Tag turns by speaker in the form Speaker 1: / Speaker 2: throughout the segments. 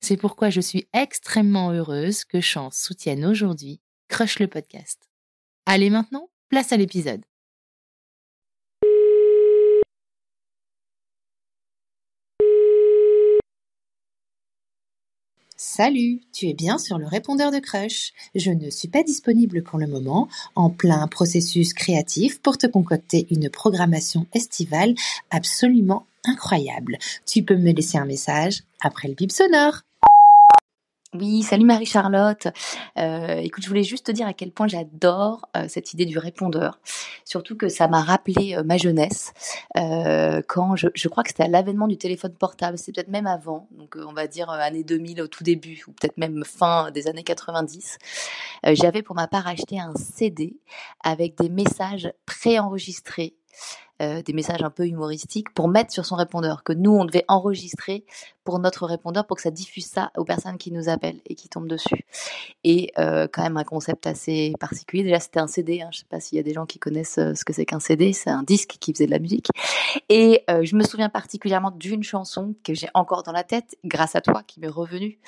Speaker 1: C'est pourquoi je suis extrêmement heureuse que Chance soutienne aujourd'hui Crush le podcast. Allez maintenant, place à l'épisode. Salut, tu es bien sur le répondeur de Crush. Je ne suis pas disponible pour le moment, en plein processus créatif pour te concocter une programmation estivale absolument incroyable. Tu peux me laisser un message après le bip sonore.
Speaker 2: Oui, salut Marie-Charlotte. Euh, écoute, je voulais juste te dire à quel point j'adore euh, cette idée du répondeur. Surtout que ça m'a rappelé euh, ma jeunesse, quand je, je, crois que c'était à l'avènement du téléphone portable, c'est peut-être même avant, donc on va dire année 2000 au tout début, ou peut-être même fin des années 90. J'avais pour ma part acheté un CD avec des messages préenregistrés euh, des messages un peu humoristiques pour mettre sur son répondeur, que nous, on devait enregistrer pour notre répondeur pour que ça diffuse ça aux personnes qui nous appellent et qui tombent dessus. Et euh, quand même un concept assez particulier. Déjà, c'était un CD. Hein. Je ne sais pas s'il y a des gens qui connaissent euh, ce que c'est qu'un CD. C'est un disque qui faisait de la musique. Et je me souviens particulièrement d'une chanson que j'ai encore dans la tête, grâce à toi, qui m'est revenue.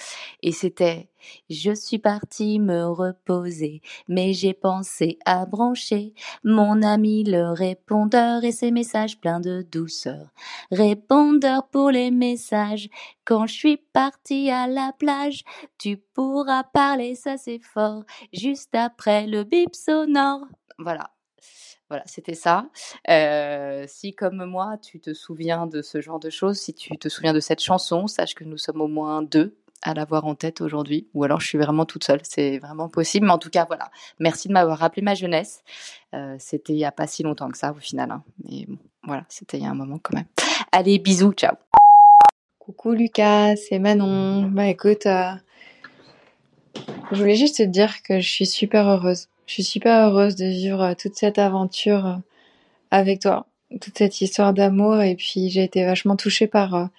Speaker 2: Et c'était je suis partie me reposer, mais j'ai pensé à brancher mon ami le répondeur messages pleins de douceur. Répondeur pour les messages, quand je suis partie à la plage, tu pourras parler, ça c'est fort, juste après le bip sonore. Voilà. Voilà, c'était ça. Euh, si comme moi, tu te souviens de ce genre de choses, si tu te souviens de cette chanson, sache que nous sommes au moins deux à l'avoir en tête aujourd'hui, ou alors je suis vraiment toute seule, c'est vraiment possible. Mais en tout cas, voilà, merci de m'avoir rappelé ma jeunesse. Euh, c'était il n'y a pas si longtemps que ça au final, hein. mais bon, voilà, c'était il y a un moment quand même. Allez, bisous, ciao.
Speaker 3: Coucou Lucas, c'est Manon. Bah écoute, euh, je voulais juste te dire que je suis super heureuse. Je suis super heureuse de vivre euh, toute cette aventure avec toi, toute cette histoire d'amour, et puis j'ai été vachement touchée par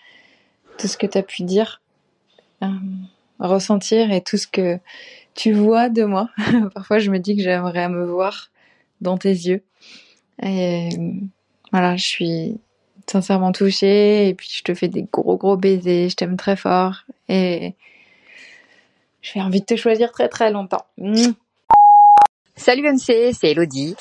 Speaker 3: tout ce que tu as pu dire. Euh, ressentir et tout ce que tu vois de moi. Parfois, je me dis que j'aimerais me voir dans tes yeux. Et voilà, je suis sincèrement touchée et puis je te fais des gros gros baisers, je t'aime très fort et j'ai envie de te choisir très très longtemps.
Speaker 4: Salut MC, c'est Elodie.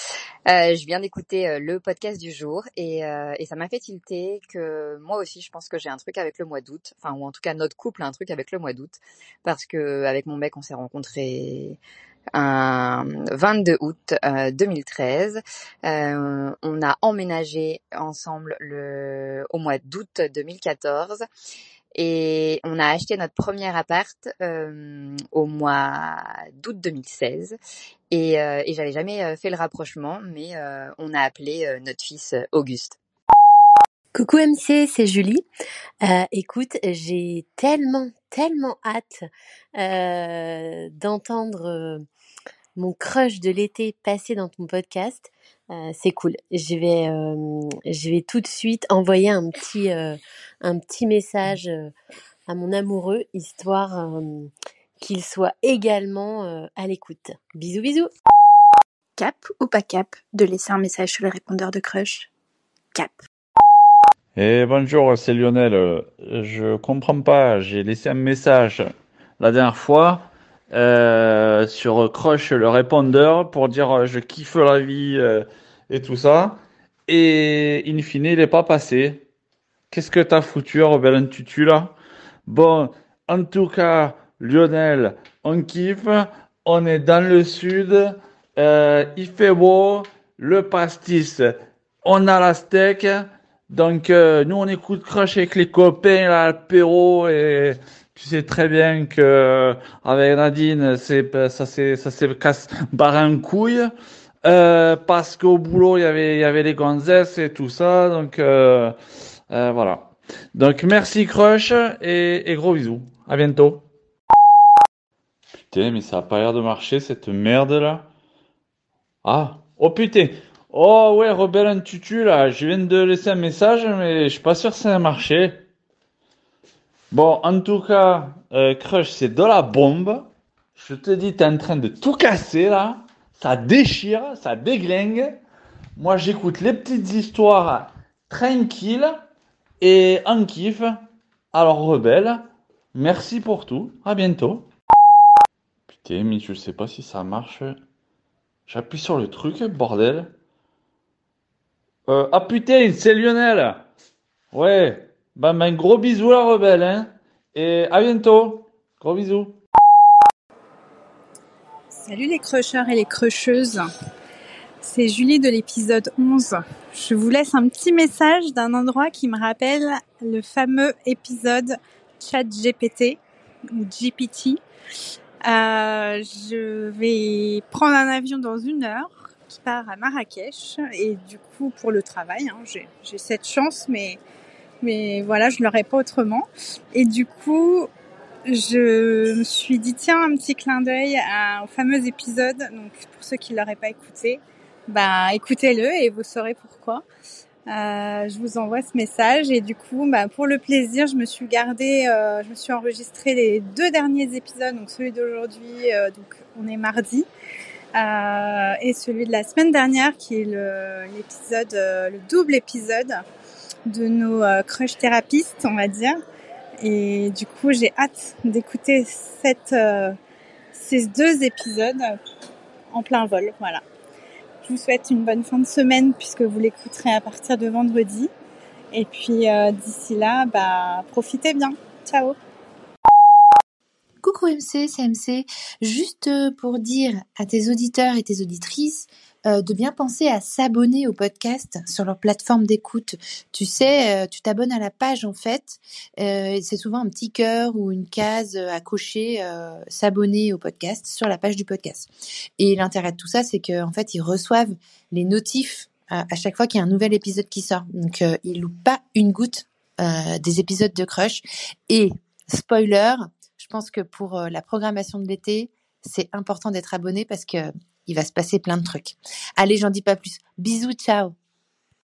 Speaker 4: Euh, je viens d'écouter euh, le podcast du jour et, euh, et ça m'a fait tilter que moi aussi je pense que j'ai un truc avec le mois d'août, enfin ou en tout cas notre couple a un truc avec le mois d'août. Parce que avec mon mec on s'est rencontrés un 22 août 2013. on a emménagé ensemble le au mois d'août 2014 et on a acheté notre premier appart euh, au mois d'août 2016. Et, euh, et j'avais jamais euh, fait le rapprochement, mais euh, on a appelé euh, notre fils Auguste.
Speaker 5: Coucou MC, c'est Julie. Euh, écoute, j'ai tellement, tellement hâte d'entendre mon crush de l'été passer dans ton podcast. Euh, c'est cool. Je vais, euh, je vais tout de suite envoyer un petit, euh, un petit message à mon amoureux, histoire qu'il soit également euh, à l'écoute. Bisous bisous
Speaker 6: Cap ou pas cap de laisser un message sur le répondeur de Crush? Cap.
Speaker 7: Eh bonjour, c'est Lionel. Je comprends pas, j'ai laissé un message la dernière fois euh, sur Crush le répondeur pour dire euh, je kiffe la vie euh, et tout ça. Et in fine, il est pas passé. Qu'est-ce que t'as foutu, Rebelle Tutu là? Bon, en tout cas, Lionel, on kiffe. On est dans le sud. Il fait beau. Le pastis, on a la steak. Donc, nous, on écoute Crush avec les copains, l'apéro. Et tu sais très bien que avec Nadine, c'est, ça s'est, ça s'est casse, barré en couille. Euh, parce qu'au boulot, il y avait, il y avait les gonzesses et tout ça. Donc, euh, euh, voilà. Donc, merci Crush et, gros bisous. À bientôt. Putain, mais ça a pas l'air de marcher, cette merde là. Ah, oh putain. Oh ouais, Rebelle en tutu là. Je viens de laisser un message, mais je suis pas sûr que ça a marché. Bon, en tout cas, euh, Crush, c'est de la bombe. Je te dis, t'es en train de tout casser là. Ça déchire, ça déglingue. Moi, j'écoute les petites histoires tranquilles et en kiff. Alors, Rebelle, merci pour tout. À bientôt. Putain, mais je sais pas si ça marche. J'appuie sur le truc, bordel. Euh, ah putain, c'est Lionel. Ouais. Ben, ben, gros bisous la rebelle, hein. Et à bientôt. Gros bisous.
Speaker 8: Salut les crushers et les crusheuses. C'est Julie de l'épisode 11. Je vous laisse un petit message d'un endroit qui me rappelle le fameux épisode Chat GPT ou GPT. Euh, je vais prendre un avion dans une heure qui part à Marrakech et du coup pour le travail, hein, j'ai cette chance mais mais voilà je l'aurais pas autrement. Et du coup je me suis dit tiens un petit clin d'œil au fameux épisode. Donc pour ceux qui l'auraient pas écouté bah écoutez-le et vous saurez pourquoi. Euh, je vous envoie ce message. Et du coup bah, pour le plaisir je me suis gardé euh, je me suis enregistré les deux derniers épisodes donc celui d'aujourd'hui euh, donc on est mardi et celui de la semaine dernière qui est l'épisode le double épisode de nos euh, crush thérapistes on va dire. Et du coup j'ai hâte d'écouter euh, ces deux épisodes en plein vol voilà. Je vous souhaite une bonne fin de semaine puisque vous l'écouterez à partir de vendredi. Et puis euh, d'ici là bah profitez bien. Ciao.
Speaker 1: Coucou MC, c'est MC. Juste pour dire à tes auditeurs et tes auditrices euh, de bien penser à s'abonner au podcast sur leur plateforme d'écoute. Tu sais, euh, tu t'abonnes à la page en fait. euh, c'est souvent un petit cœur ou une case à cocher euh, s'abonner au podcast sur la page du podcast. Et l'intérêt de tout ça, c'est qu'en fait, ils reçoivent les notifs à, à chaque fois qu'il y a un nouvel épisode qui sort. Donc, euh, ils loupent pas une goutte euh, des épisodes de Crush. Et spoiler, je pense que pour euh, la programmation de l'été, c'est important d'être abonné parce que il va se passer plein de trucs. Allez, j'en dis pas plus. Bisous, ciao.